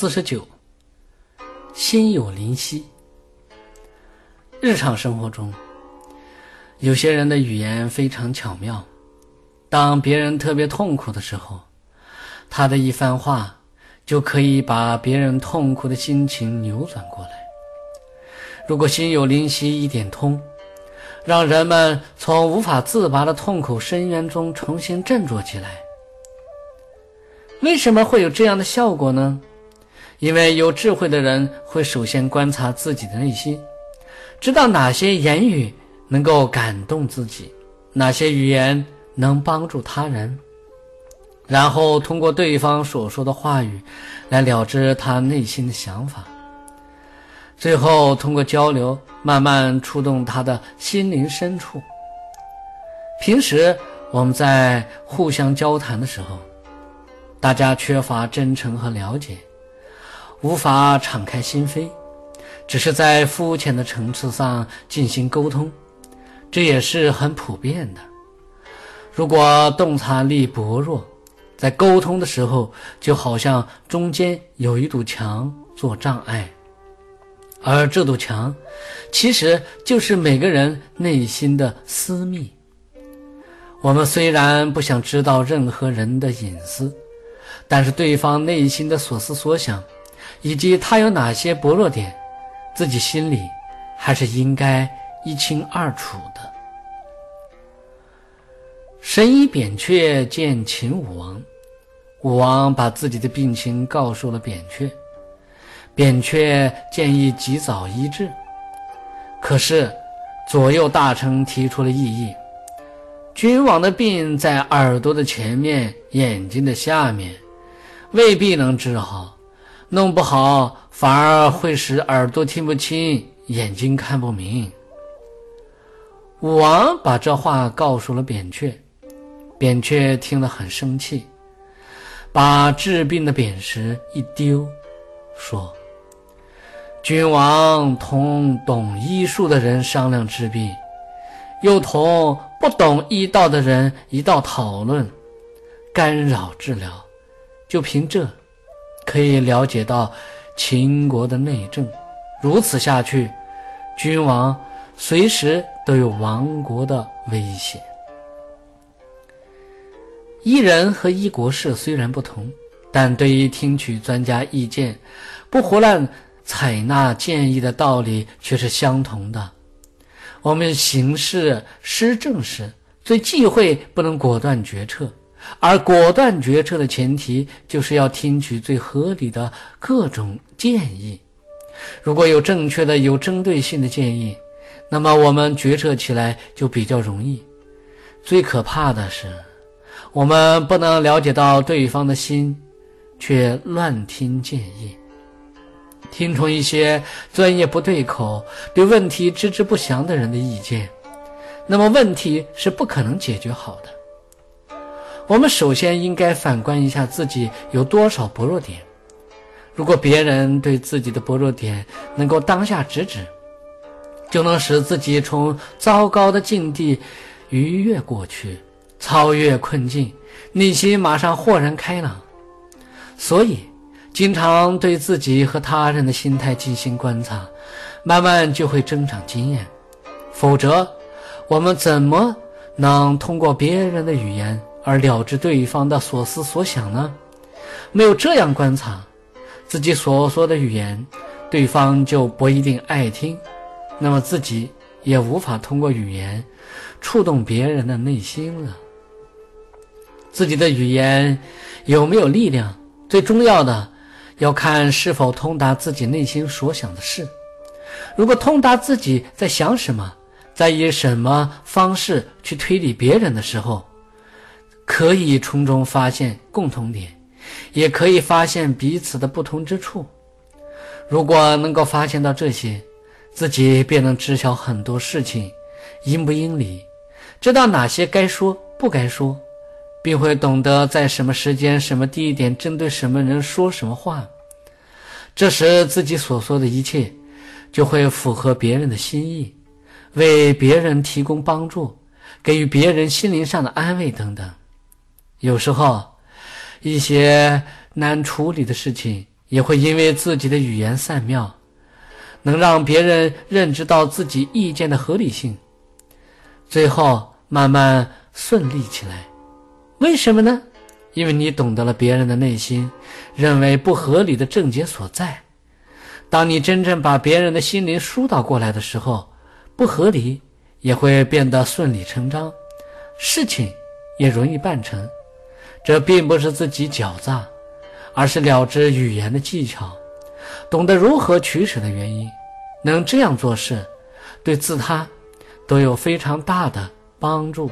四十九，心有灵犀。日常生活中，有些人的语言非常巧妙。当别人特别痛苦的时候，他的一番话就可以把别人痛苦的心情扭转过来。如果心有灵犀一点通，让人们从无法自拔的痛苦深渊中重新振作起来。为什么会有这样的效果呢？因为有智慧的人会首先观察自己的内心，知道哪些言语能够感动自己，哪些语言能帮助他人，然后通过对方所说的话语来了知他内心的想法，最后通过交流慢慢触动他的心灵深处。平时我们在互相交谈的时候。大家缺乏真诚和了解，无法敞开心扉，只是在肤浅的层次上进行沟通，这也是很普遍的。如果洞察力薄弱，在沟通的时候就好像中间有一堵墙做障碍，而这堵墙其实就是每个人内心的私密。我们虽然不想知道任何人的隐私。但是对方内心的所思所想，以及他有哪些薄弱点，自己心里还是应该一清二楚的。神医扁鹊见秦武王，武王把自己的病情告诉了扁鹊，扁鹊建议及早医治。可是左右大臣提出了异议：君王的病在耳朵的前面，眼睛的下面。未必能治好，弄不好反而会使耳朵听不清，眼睛看不明。武王把这话告诉了扁鹊，扁鹊听了很生气，把治病的扁石一丢，说：“君王同懂医术的人商量治病，又同不懂医道的人一道讨论，干扰治疗。”就凭这，可以了解到秦国的内政。如此下去，君王随时都有亡国的危险。一人和一国事虽然不同，但对于听取专家意见、不胡乱采纳建议的道理却是相同的。我们行事施政时，最忌讳不能果断决策。而果断决策的前提，就是要听取最合理的各种建议。如果有正确的、有针对性的建议，那么我们决策起来就比较容易。最可怕的是，我们不能了解到对方的心，却乱听建议，听从一些专业不对口、对问题知之不详的人的意见，那么问题是不可能解决好的。我们首先应该反观一下自己有多少薄弱点。如果别人对自己的薄弱点能够当下直指，就能使自己从糟糕的境地逾越过去，超越困境，内心马上豁然开朗。所以，经常对自己和他人的心态进行观察，慢慢就会增长经验。否则，我们怎么能通过别人的语言？而了知对方的所思所想呢？没有这样观察自己所说的语言，对方就不一定爱听，那么自己也无法通过语言触动别人的内心了。自己的语言有没有力量，最重要的要看是否通达自己内心所想的事。如果通达自己在想什么，在以什么方式去推理别人的时候。可以从中发现共同点，也可以发现彼此的不同之处。如果能够发现到这些，自己便能知晓很多事情应不应理，知道哪些该说不该说，并会懂得在什么时间、什么地点针对什么人说什么话。这时自己所说的一切就会符合别人的心意，为别人提供帮助，给予别人心灵上的安慰等等。有时候，一些难处理的事情，也会因为自己的语言善妙，能让别人认知到自己意见的合理性，最后慢慢顺利起来。为什么呢？因为你懂得了别人的内心，认为不合理的症结所在。当你真正把别人的心灵疏导过来的时候，不合理也会变得顺理成章，事情也容易办成。这并不是自己狡诈，而是了知语言的技巧，懂得如何取舍的原因。能这样做事，对自他都有非常大的帮助。